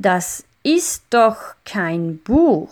Das ist doch kein Buch.